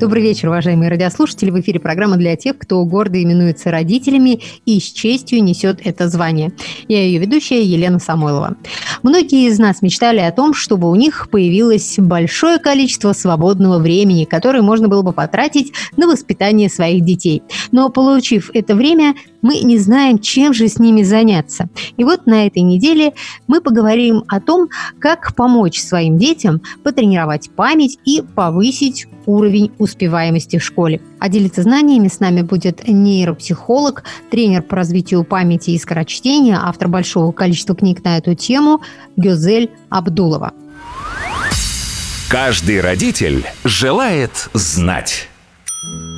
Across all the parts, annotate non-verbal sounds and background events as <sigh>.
Добрый вечер, уважаемые радиослушатели. В эфире программа для тех, кто гордо именуется родителями и с честью несет это звание. Я ее ведущая Елена Самойлова. Многие из нас мечтали о том, чтобы у них появилось большое количество свободного времени, которое можно было бы потратить на воспитание своих детей. Но получив это время, мы не знаем, чем же с ними заняться. И вот на этой неделе мы поговорим о том, как помочь своим детям потренировать память и повысить уровень успеваемости в школе. А делиться знаниями с нами будет нейропсихолог, тренер по развитию памяти и скорочтения, автор большого количества книг на эту тему Гюзель Абдулова. Каждый родитель желает знать.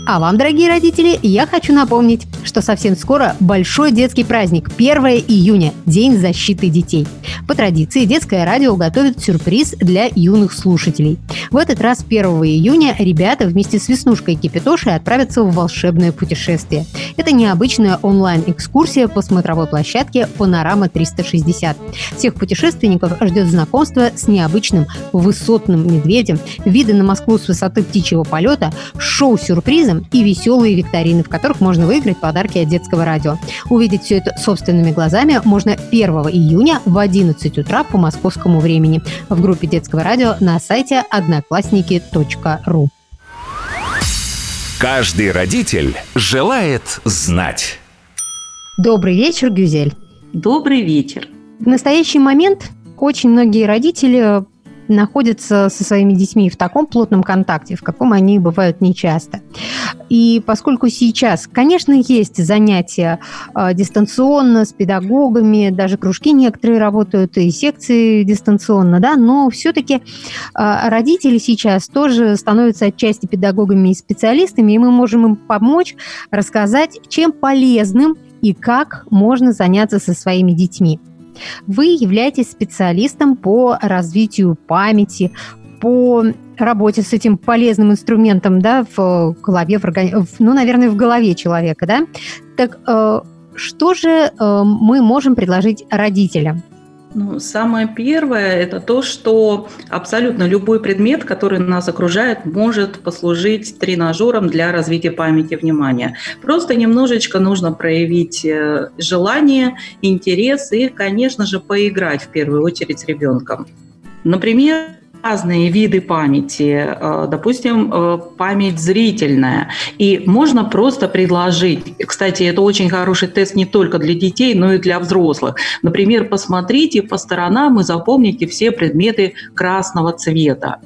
А вам, дорогие родители, я хочу напомнить, что совсем скоро большой детский праздник 1 июня – День защиты детей. По традиции детское радио готовит сюрприз для юных слушателей. В этот раз 1 июня ребята вместе с Веснушкой Кипятошей отправятся в волшебное путешествие. Это необычная онлайн-экскурсия по смотровой площадке «Панорама 360». Всех путешественников ждет знакомство с необычным высотным медведем, виды на Москву с высоты птичьего полета, шоу квизом и веселые викторины, в которых можно выиграть подарки от детского радио. Увидеть все это собственными глазами можно 1 июня в 11 утра по московскому времени в группе детского радио на сайте одноклассники.ру. Каждый родитель желает знать. Добрый вечер, Гюзель. Добрый вечер. В настоящий момент очень многие родители находятся со своими детьми в таком плотном контакте, в каком они бывают нечасто. И поскольку сейчас, конечно, есть занятия э, дистанционно с педагогами, даже кружки некоторые работают и секции дистанционно, да, но все-таки э, родители сейчас тоже становятся отчасти педагогами и специалистами, и мы можем им помочь рассказать, чем полезным и как можно заняться со своими детьми. Вы являетесь специалистом по развитию памяти, по работе с этим полезным инструментом, да, в голове, в органи... ну, наверное, в голове человека, да. Так э, что же э, мы можем предложить родителям? Ну, самое первое – это то, что абсолютно любой предмет, который нас окружает, может послужить тренажером для развития памяти внимания. Просто немножечко нужно проявить э, желание, интерес и, конечно же, поиграть в первую очередь с ребенком. Например, разные виды памяти, э, допустим, э, память зрительная. И можно просто предложить, кстати, это очень хороший тест не только для детей, но и для взрослых. Например, посмотрите по сторонам и запомните все предметы красного цвета.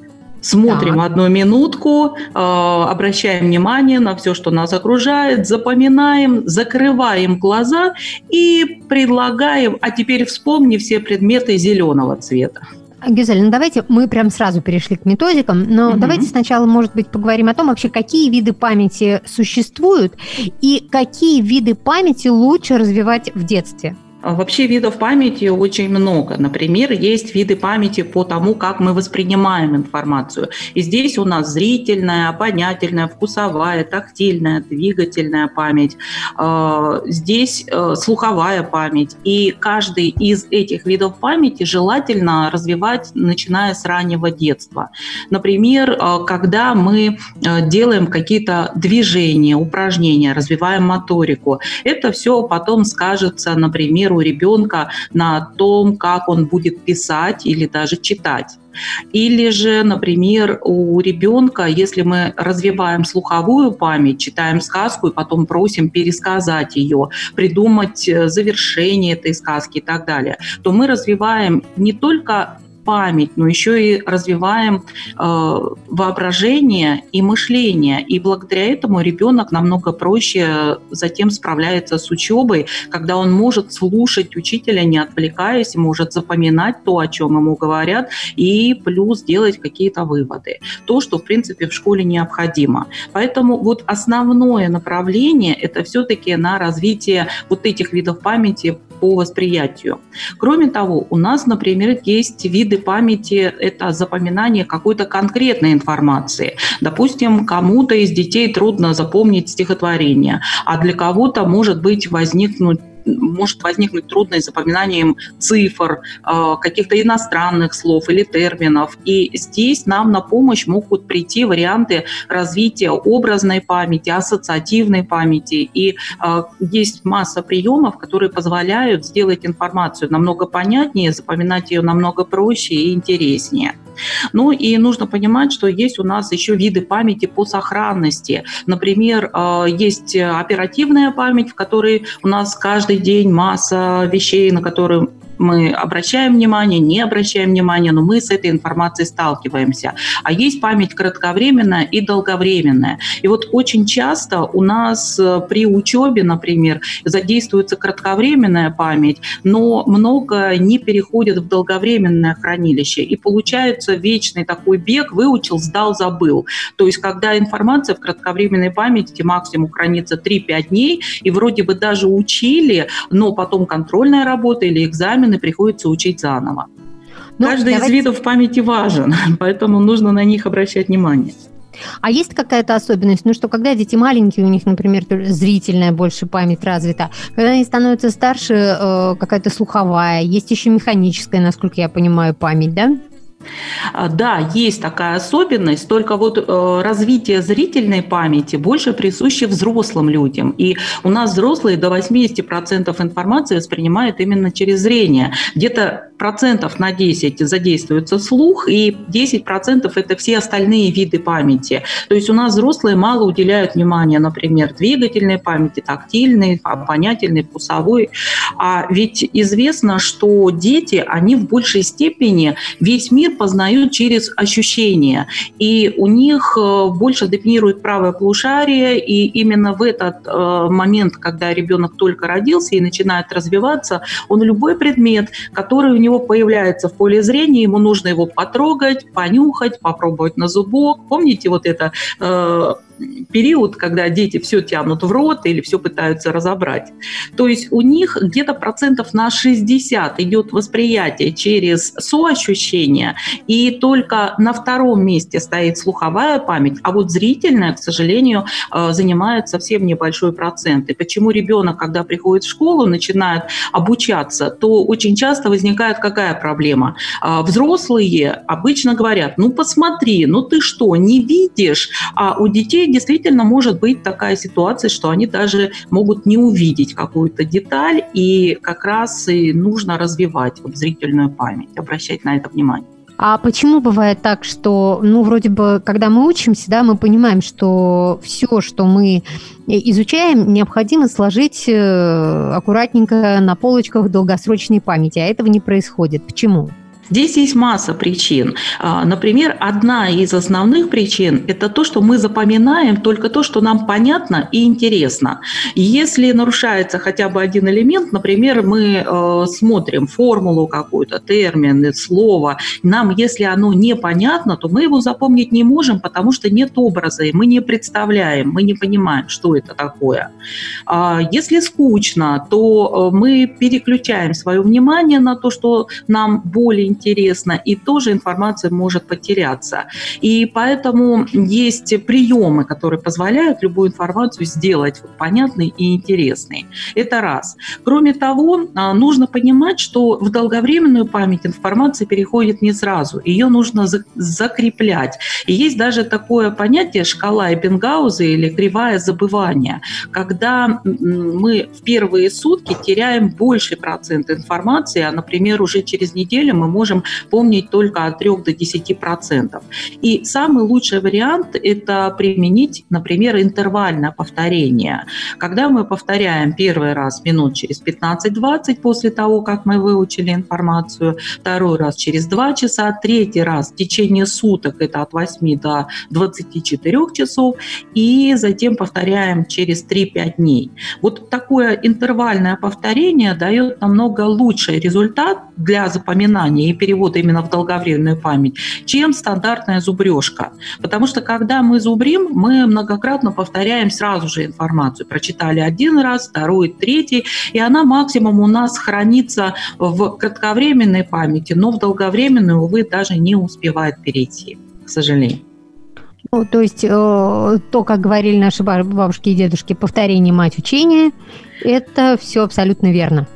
Смотрим так. одну минутку, э, обращаем внимание на все, что нас окружает, запоминаем, закрываем глаза и предлагаем, а теперь вспомни все предметы зеленого цвета. Гюзель, ну давайте мы прям сразу перешли к методикам, но угу. давайте сначала, может быть, поговорим о том вообще, какие виды памяти существуют и какие виды памяти лучше развивать в детстве. А вообще видов памяти очень много. Например, есть виды памяти по тому, как мы воспринимаем информацию. И здесь у нас зрительная, обонятельная, вкусовая, тактильная, двигательная память. А, здесь э, слуховая память. И каждый из этих видов памяти желательно развивать, начиная с раннего детства. Например, э, когда мы э, делаем какие-то движения, упражнения, развиваем моторику, это все потом скажется, например, у ребенка на том, как он будет писать или даже читать. Или же, например, у ребенка, если мы развиваем слуховую память, читаем сказку и потом просим пересказать ее, придумать э, завершение этой сказки и так далее, то мы развиваем не только память, но еще и развиваем э, воображение и мышление. И благодаря этому ребенок намного проще затем справляется с учебой, когда он может слушать учителя, не отвлекаясь, может запоминать то, о чем ему говорят, и плюс делать какие-то выводы. То, что, в принципе, в школе необходимо. Поэтому вот основное направление – это все-таки на развитие вот этих видов памяти по восприятию. Кроме того, у нас, например, есть виды памяти, это запоминание какой-то конкретной информации. Допустим, кому-то из детей трудно запомнить стихотворение, а для кого-то может быть возникнуть может возникнуть трудность с запоминанием цифр, э, каких-то иностранных слов или терминов. И здесь нам на помощь могут прийти варианты развития образной памяти, ассоциативной памяти. И э, есть масса приемов, которые позволяют сделать информацию намного понятнее, запоминать ее намного проще и интереснее. Ну и нужно понимать, что есть у нас еще виды памяти по сохранности. Например, э, есть оперативная память, в которой у нас каждый день масса вещей, на которые мы обращаем внимание, не обращаем внимания, но мы с этой информацией сталкиваемся. А есть память кратковременная и долговременная. И вот очень часто у нас э, при учебе, например, задействуется кратковременная память, но много не переходит в долговременное хранилище. И получается вечный такой бег, выучил, сдал, забыл. То есть когда информация в кратковременной памяти максимум хранится 3-5 дней, и вроде бы даже учили, но потом контрольная работа или экзамен экзамены приходится учить заново. Ну, Каждый давайте... из видов памяти важен, <laughs> поэтому нужно на них обращать внимание. А есть какая-то особенность, ну что когда дети маленькие, у них, например, зрительная больше память развита, когда они становятся старше, э, какая-то слуховая, есть еще механическая, насколько я понимаю, память, да? А, да, есть такая особенность, только вот э, развитие зрительной памяти больше присуще взрослым людям. И у нас взрослые до 80% информации воспринимают именно через зрение. Где-то процентов на 10 задействуется слух, и 10% это все остальные виды памяти. То есть у нас взрослые мало уделяют внимания, например, двигательной памяти, тактильной, понятельной, вкусовой. А ведь известно, что дети, они в большей степени весь мир познают через ощущения. И у них э, больше доминирует правое полушарие, и именно в этот э, момент, когда ребенок только родился и начинает развиваться, он любой предмет, который у него появляется в поле зрения, ему нужно его потрогать, понюхать, попробовать на зубок. Помните вот это э, период, когда дети все тянут в рот или все пытаются разобрать. То есть у них где-то процентов на 60 идет восприятие через соощущение, и только на втором месте стоит слуховая память, а вот зрительная, к сожалению, э, занимает совсем небольшой процент. И почему ребенок, когда приходит в школу, начинает обучаться, то очень часто возникает какая проблема? А взрослые обычно говорят, ну посмотри, ну ты что, не видишь? А у детей действительно может быть такая ситуация, что они даже могут не увидеть какую-то деталь, и как раз и нужно развивать вот зрительную память, обращать на это внимание. А почему бывает так, что, ну, вроде бы, когда мы учимся, да, мы понимаем, что все, что мы изучаем, необходимо сложить э, аккуратненько на полочках долгосрочной памяти, а этого не происходит. Почему? Здесь есть масса причин. А, например, одна из основных причин – это то, что мы запоминаем только то, что нам понятно и интересно. Если нарушается хотя бы один элемент, например, мы э, смотрим формулу какую-то, термин, слово, нам, если оно непонятно, то мы его запомнить не можем, потому что нет образа, и мы не представляем, мы не понимаем, что это такое. А, если скучно, то э, мы переключаем свое внимание на то, что нам более интересно, и тоже информация может потеряться. И поэтому есть приемы, которые позволяют любую информацию сделать понятной и интересной. Это раз. Кроме того, а, нужно понимать, что в долговременную память информация переходит не сразу. Ее нужно закреплять. И есть даже такое понятие шкала Эббингауза или кривая забывания, когда мы в первые сутки теряем больший процент информации, а, например, уже через неделю мы можем можем помнить только от 3 до 10 процентов. И самый лучший вариант – это применить, например, интервальное повторение. Когда мы повторяем первый раз минут через 15-20 после того, как мы выучили информацию, второй раз через 2 часа, третий раз в течение суток, это от 8 до 24 часов, и затем повторяем через 3-5 дней. Вот такое интервальное повторение дает намного лучший результат для запоминания и перевода именно в долговременную память, чем стандартная зубрежка. Потому что когда мы зубрим, мы многократно повторяем сразу же информацию. Прочитали один раз, второй, третий, и она максимум у нас хранится в кратковременной памяти, но в долговременную, увы, даже не успевает перейти, к сожалению. Ну, то есть э, то, как говорили наши бабушки и дедушки, повторение мать учения, это все абсолютно верно.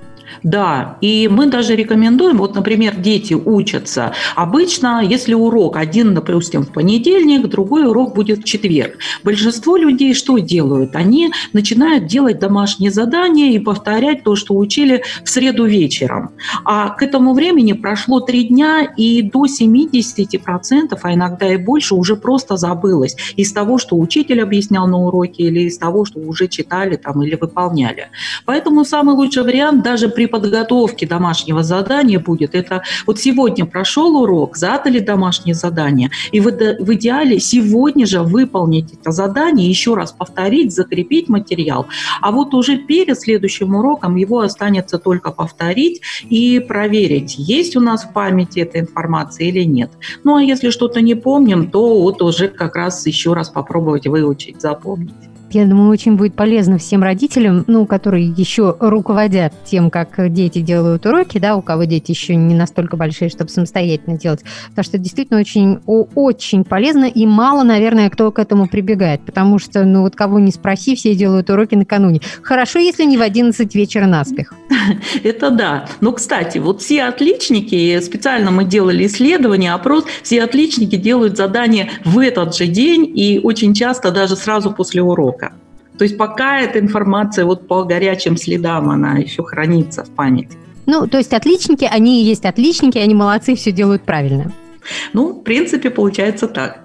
Да, и мы даже рекомендуем, вот, например, дети учатся. Обычно, если урок один, допустим, в понедельник, другой урок будет в четверг. Большинство людей что делают? Они начинают делать домашние задания и повторять то, что учили в среду вечером. А к этому времени прошло три дня, и до 70%, а иногда и больше, уже просто забылось из того, что учитель объяснял на уроке, или из того, что уже читали там, или выполняли. Поэтому самый лучший вариант даже при подготовке домашнего задания будет, это вот сегодня прошел урок, задали домашнее задание, и в, в идеале сегодня же выполнить это задание, еще раз повторить, закрепить материал, а вот уже перед следующим уроком его останется только повторить и проверить, есть у нас в памяти эта информация или нет. Ну а если что-то не помним, то вот уже как раз еще раз попробовать выучить, запомнить. Я думаю, очень будет полезно всем родителям, ну, которые еще руководят тем, как дети делают уроки, да, у кого дети еще не настолько большие, чтобы самостоятельно делать. Потому что действительно очень, очень полезно, и мало, наверное, кто к этому прибегает, потому что, ну, вот кого не спроси, все делают уроки накануне. Хорошо, если не в 11 вечера наспех. <laughs> Это да. Но, кстати, вот все отличники, специально мы делали исследование, опрос, все отличники делают задания в этот же день и очень часто даже сразу после урока. То есть пока эта информация вот по горячим следам, она еще хранится в памяти. Ну, то есть отличники, они и есть отличники, они молодцы, все делают правильно. Ну, в принципе, получается так.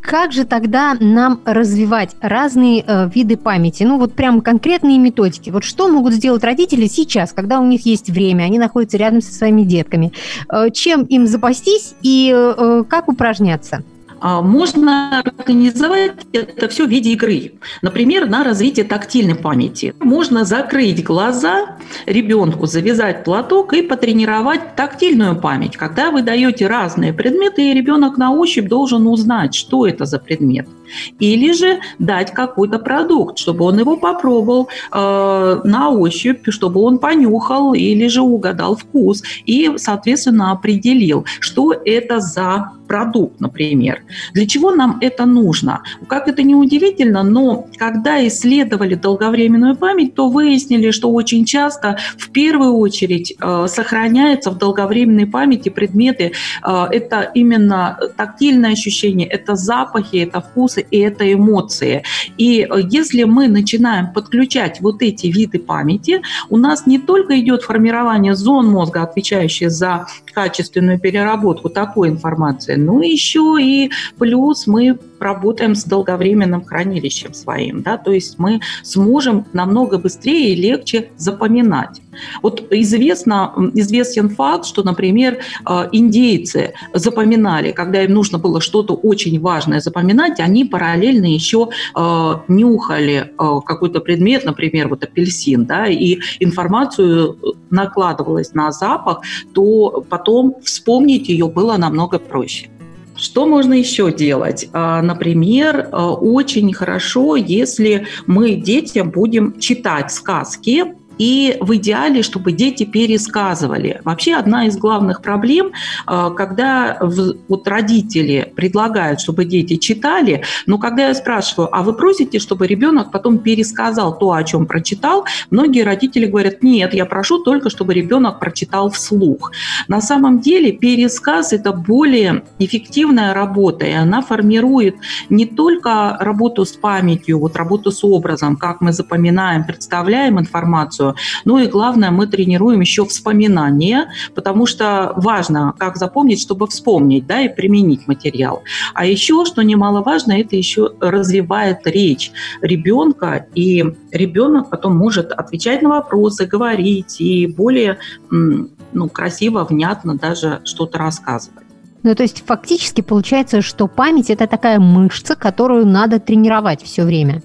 Как же тогда нам развивать разные э, виды памяти? Ну, вот прям конкретные методики. Вот что могут сделать родители сейчас, когда у них есть время, они находятся рядом со своими детками? Э, чем им запастись и э, как упражняться? А, можно организовать это все в виде игры. Например, на развитие тактильной памяти. Можно закрыть глаза ребенку, завязать платок и потренировать тактильную память. Когда вы даете разные предметы, и ребенок на ощупь должен узнать, что это за предмет. Или же дать какой-то продукт, чтобы он его попробовал э, на ощупь, чтобы он понюхал или же угадал вкус и, соответственно, определил, что это за продукт, например. Для чего нам это нужно? Как это не удивительно, но когда исследовали долговременную память, то выяснили, что очень часто в первую очередь э, сохраняются в долговременной памяти предметы. Э, это именно тактильное ощущение, это запахи, это вкусы, вопросы, и это эмоции. И э, если мы начинаем подключать вот эти виды памяти, у нас не только идет формирование зон мозга, отвечающих за качественную переработку такой информации, но еще и плюс мы работаем с долговременным хранилищем своим, да, то есть мы сможем намного быстрее и легче запоминать. Вот известно, известен факт, что, например, э, индейцы запоминали, когда им нужно было что-то очень важное запоминать, они параллельно еще э, нюхали э, какой-то предмет, например, вот апельсин, да, и информацию накладывалась на запах, то потом вспомнить ее было намного проще. Что можно еще делать? А, например, очень хорошо, если мы детям будем читать сказки и в идеале, чтобы дети пересказывали. Вообще одна из главных проблем, э, когда вот родители предлагают, чтобы дети читали, но когда я спрашиваю, а вы просите, чтобы ребенок потом пересказал то, о чем прочитал, многие родители говорят, нет, я прошу только, чтобы ребенок прочитал вслух. На самом деле пересказ – это более эффективная работа, и она формирует не только работу с памятью, вот работу с образом, как мы запоминаем, представляем информацию, ну и главное, мы тренируем еще вспоминание, потому что важно, как запомнить, чтобы вспомнить, да, и применить материал. А еще, что немаловажно, это еще развивает речь ребенка, и ребенок потом может отвечать на вопросы, говорить и более ну, красиво, внятно даже что-то рассказывать. Ну, то есть фактически получается, что память – это такая мышца, которую надо тренировать все время.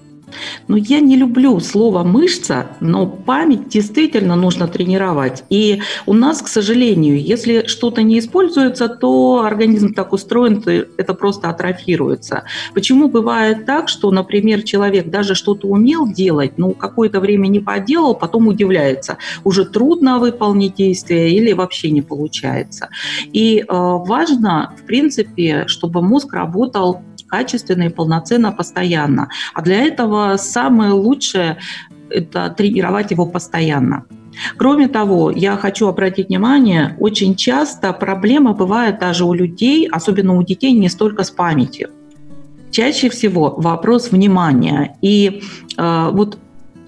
Ну, я не люблю слово мышца, но память действительно нужно тренировать. И у нас, к сожалению, если что-то не используется, то организм так устроен, то это просто атрофируется. Почему бывает так, что, например, человек даже что-то умел делать, но какое-то время не поделал, потом удивляется, уже трудно выполнить действие или вообще не получается. И э, важно, в принципе, чтобы мозг работал качественно и полноценно, постоянно. А для этого самое лучшее – это тренировать его постоянно. Кроме того, я хочу обратить внимание, очень часто проблема бывает даже у людей, особенно у детей, не столько с памятью. Чаще всего вопрос внимания. И э, вот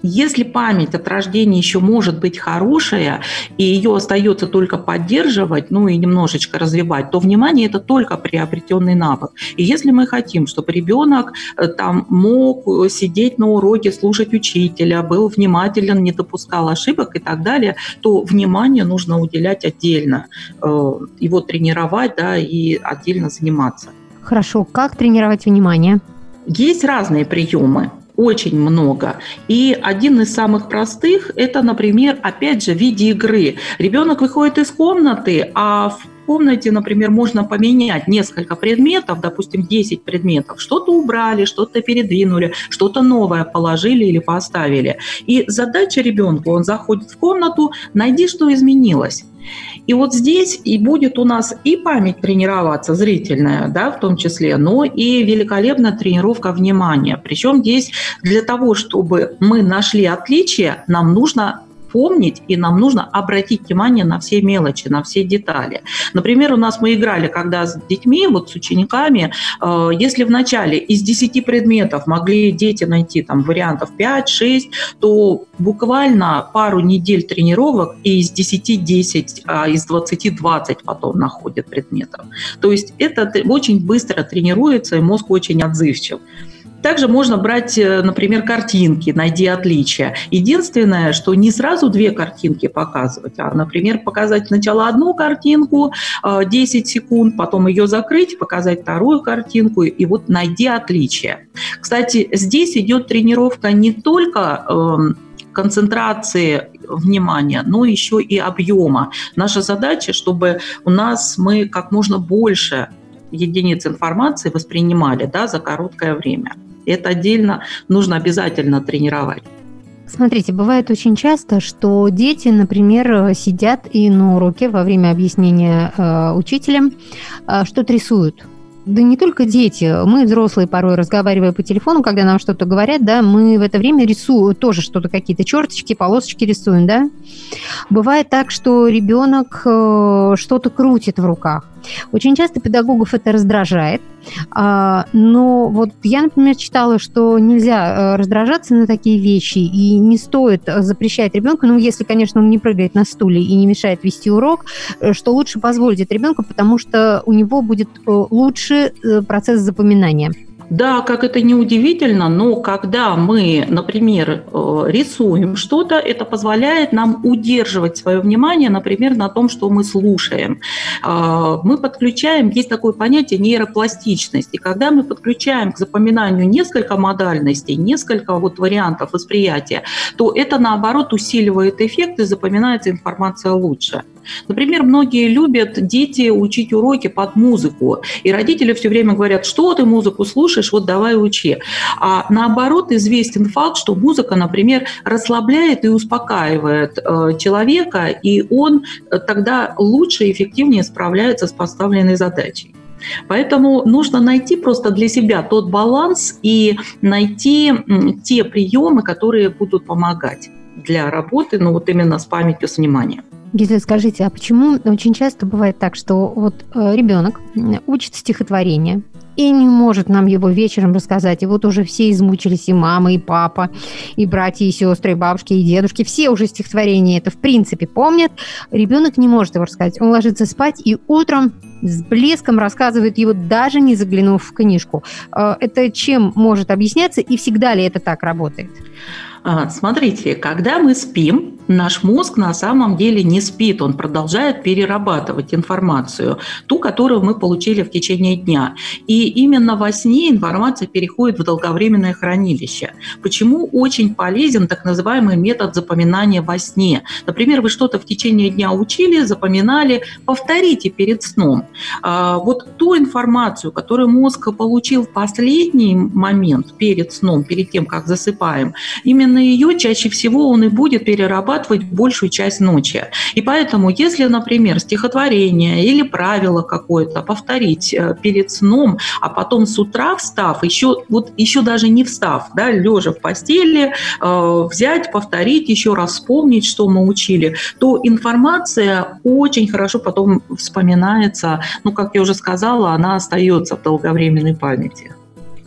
если память от рождения еще может быть хорошая, и ее остается только поддерживать, ну и немножечко развивать, то внимание это только приобретенный навык. И если мы хотим, чтобы ребенок э, там мог сидеть на уроке, слушать учителя, был внимателен, не допускал ошибок и так далее, то внимание нужно уделять отдельно, э, его тренировать, да, и отдельно заниматься. Хорошо, как тренировать внимание? Есть разные приемы очень много. И один из самых простых – это, например, опять же, в виде игры. Ребенок выходит из комнаты, а в комнате, например, можно поменять несколько предметов, допустим, 10 предметов. Что-то убрали, что-то передвинули, что-то новое положили или поставили. И задача ребенку, он заходит в комнату, найди, что изменилось. И вот здесь и будет у нас и память тренироваться, зрительная, да, в том числе, но и великолепная тренировка внимания. Причем здесь для того, чтобы мы нашли отличия, нам нужно помнить, и нам нужно обратить внимание на все мелочи, на все детали. Например, у нас мы играли, когда с детьми, вот с учениками, э, если в начале из 10 предметов могли дети найти там вариантов 5-6, то буквально пару недель тренировок и из 10 10, а из 20 20 потом находят предметов. То есть это очень быстро тренируется, и мозг очень отзывчив. Также можно брать, э, например, картинки, найди отличия. Единственное, что не сразу две картинки показывать, а, например, показать сначала одну картинку 10 э, секунд, потом ее закрыть, показать вторую картинку, и вот найди отличия. Кстати, здесь идет тренировка не только эм, концентрации внимания, но еще и объема. Наша задача, чтобы у нас мы как можно больше единиц информации воспринимали да, за короткое время. Это отдельно нужно обязательно тренировать. Смотрите, бывает очень часто, что дети, например, сидят и на уроке во время объяснения э, учителем э, что-то рисуют. Да не только дети, мы взрослые порой разговаривая по телефону, когда нам что-то говорят, да, мы в это время рисуем тоже что-то, какие-то черточки, полосочки рисуем, да. Бывает так, что ребенок э, что-то крутит в руках. Очень часто педагогов это раздражает, а, но вот я, например, читала, что нельзя э, раздражаться на такие вещи и не стоит запрещать ребенку, ну, если, конечно, он не прыгает на стуле и не мешает вести урок, э, что лучше позволить ребенку, потому что у него будет э, лучше процесс запоминания. Да, как это не удивительно, но когда мы, например, э, рисуем что-то, это позволяет нам удерживать свое внимание, например, на том, что мы слушаем. А, мы подключаем, есть такое понятие нейропластичность, и когда мы подключаем к запоминанию несколько модальностей, несколько вот вариантов восприятия, то это, наоборот, усиливает эффект и запоминается информация лучше. Например, многие любят дети учить уроки под музыку, и родители все время говорят, что ты музыку слушаешь, вот давай учи. А наоборот, известен факт, что музыка, например, расслабляет и успокаивает э, человека, и он э, тогда лучше и эффективнее справляется с поставленной задачей. Поэтому нужно найти просто для себя тот баланс и найти те приемы, которые будут помогать для работы, ну вот именно с памятью, с вниманием. Гизель, скажите, а почему очень часто бывает так, что вот э, ребенок учит стихотворение, и не может нам его вечером рассказать. И вот уже все измучились, и мама, и папа, и братья, и сестры, и бабушки, и дедушки. Все уже стихотворение это в принципе помнят. Ребенок не может его рассказать. Он ложится спать и утром с блеском рассказывает его, даже не заглянув в книжку. Э, это чем может объясняться и всегда ли это так работает? А, смотрите, когда мы спим, наш мозг на самом деле не спит, он продолжает перерабатывать информацию, ту, которую мы получили в течение дня. И именно во сне информация переходит в долговременное хранилище. Почему очень полезен так называемый метод запоминания во сне? Например, вы что-то в течение дня учили, запоминали, повторите перед сном. А, вот ту информацию, которую мозг получил в последний момент перед сном, перед тем, как засыпаем, именно ее чаще всего он и будет перерабатывать большую часть ночи. И поэтому, если, например, стихотворение или правило какое-то повторить э, перед сном, а потом с утра встав, еще, вот еще даже не встав, да, лежа в постели, э, взять, повторить, еще раз вспомнить, что мы учили, то информация очень хорошо потом вспоминается. Ну, как я уже сказала, она остается в долговременной памяти.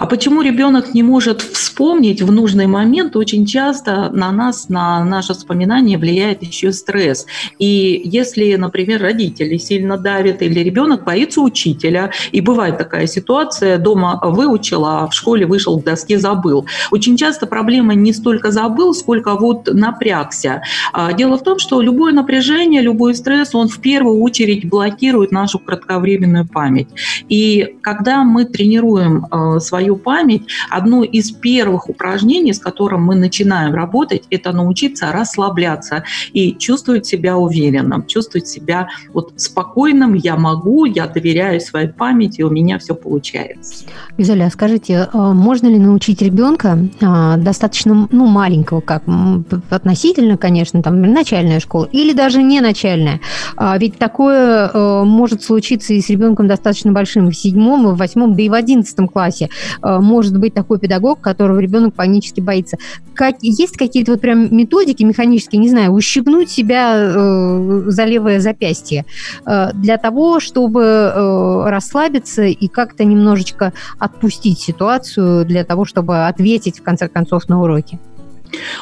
А почему ребенок не может вспомнить в нужный момент? Очень часто на нас, на наше вспоминание влияет еще стресс. И если, например, родители сильно давят или ребенок боится учителя, и бывает такая ситуация, дома выучила, а в школе вышел к доске, забыл. Очень часто проблема не столько забыл, сколько вот напрягся. А, дело в том, что любое напряжение, любой стресс, он в первую очередь блокирует нашу кратковременную память. И когда мы тренируем а, свою свою память, одно из первых упражнений, с которым мы начинаем работать, это научиться расслабляться и чувствовать себя уверенным, чувствовать себя вот спокойным, я могу, я доверяю своей памяти, у меня все получается. Изоля, а скажите, а можно ли научить ребенка а, достаточно ну, маленького, как относительно, конечно, там начальная школа или даже не начальная? Ведь такое может случиться и с ребенком достаточно большим в седьмом, в восьмом, да и в одиннадцатом классе. Э, может быть такой педагог, которого ребенок панически боится. Как, есть какие-то вот прям методики механические, не знаю, ущипнуть себя э, за левое запястье э, для того, чтобы э, расслабиться и как-то немножечко отпустить ситуацию для того, чтобы ответить в конце концов на уроки?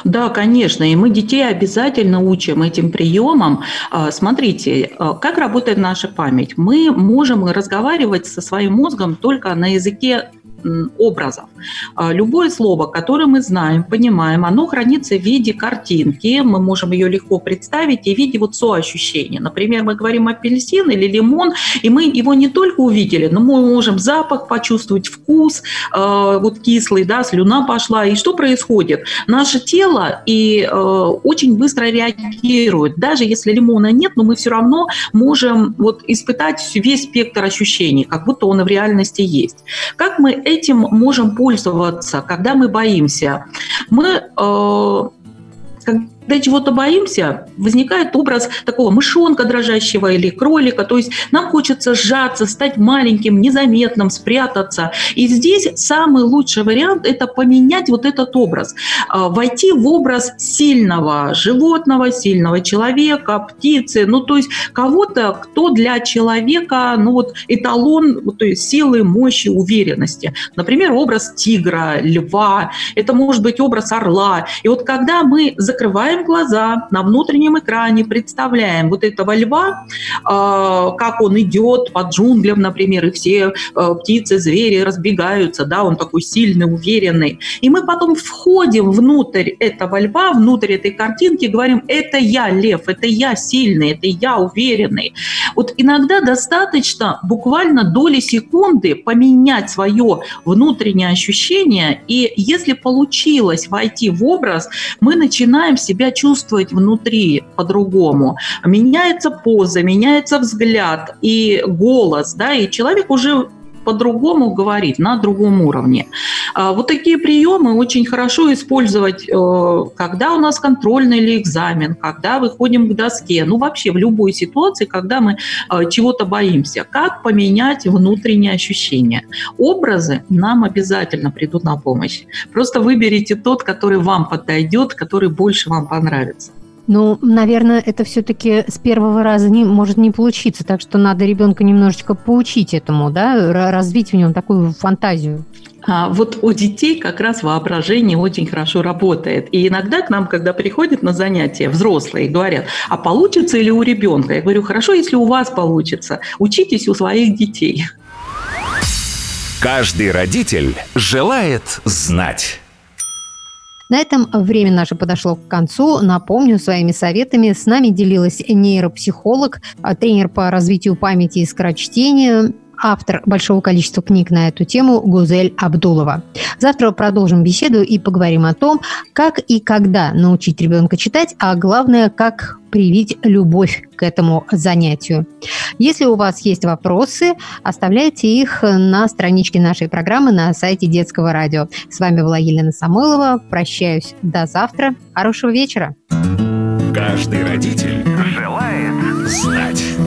Да, конечно, и мы детей обязательно учим этим приемам. А, смотрите, а, как работает наша память. Мы можем разговаривать со своим мозгом только на языке образов. А, любое слово, которое мы знаем, понимаем, оно хранится в виде картинки, мы можем ее легко представить и в виде вот соощущения. Например, мы говорим апельсин или лимон, и мы его не только увидели, но мы можем запах почувствовать, вкус, а, вот кислый, да, слюна пошла. И что происходит? Наше тело и а, очень быстро реагирует. Даже если лимона нет, но мы все равно можем вот испытать весь спектр ощущений, как будто он в реальности есть. Как мы этим можем пользоваться, когда мы боимся? Мы э, когда чего-то боимся, возникает образ такого мышонка дрожащего или кролика. То есть нам хочется сжаться, стать маленьким, незаметным, спрятаться. И здесь самый лучший вариант – это поменять вот этот образ. А, войти в образ сильного животного, сильного человека, птицы. Ну, то есть кого-то, кто для человека, ну вот эталон то есть силы, мощи, уверенности. Например, образ тигра, льва. Это может быть образ орла. И вот когда мы закрываем закрываем глаза, на внутреннем экране представляем вот этого льва, а, как он идет по джунглям, например, и все а, птицы, звери разбегаются, да, он такой сильный, уверенный. И мы потом входим внутрь этого льва, внутрь этой картинки, говорим, это я лев, это я сильный, это я уверенный. Вот иногда достаточно буквально доли секунды поменять свое внутреннее ощущение, и если получилось войти в образ, мы начинаем себя чувствовать внутри по-другому. Меняется поза, меняется взгляд и голос, да, и человек уже по-другому говорить, на другом уровне. А, вот такие приемы очень хорошо использовать, э, когда у нас контрольный или экзамен, когда выходим к доске, ну вообще в любой ситуации, когда мы э, чего-то боимся. Как поменять внутренние ощущения? Образы нам обязательно придут на помощь. Просто выберите тот, который вам подойдет, который больше вам понравится. Ну, наверное, это все-таки с первого раза не, может не получиться, так что надо ребенка немножечко поучить этому, да, развить в нем такую фантазию. А вот у детей как раз воображение очень хорошо работает. И иногда к нам, когда приходят на занятия взрослые, говорят, а получится ли у ребенка? Я говорю, хорошо, если у вас получится. Учитесь у своих детей. Каждый родитель желает знать. На этом время наше подошло к концу. Напомню, своими советами с нами делилась нейропсихолог, а, тренер по развитию памяти и скорочтения автор большого количества книг на эту тему Гузель Абдулова. Завтра продолжим беседу и поговорим о том, как и когда научить ребенка читать, а главное, как привить любовь к этому занятию. Если у вас есть вопросы, оставляйте их на страничке нашей программы на сайте Детского радио. С вами была Елена Самойлова. Прощаюсь до завтра. Хорошего вечера. Каждый родитель желает знать.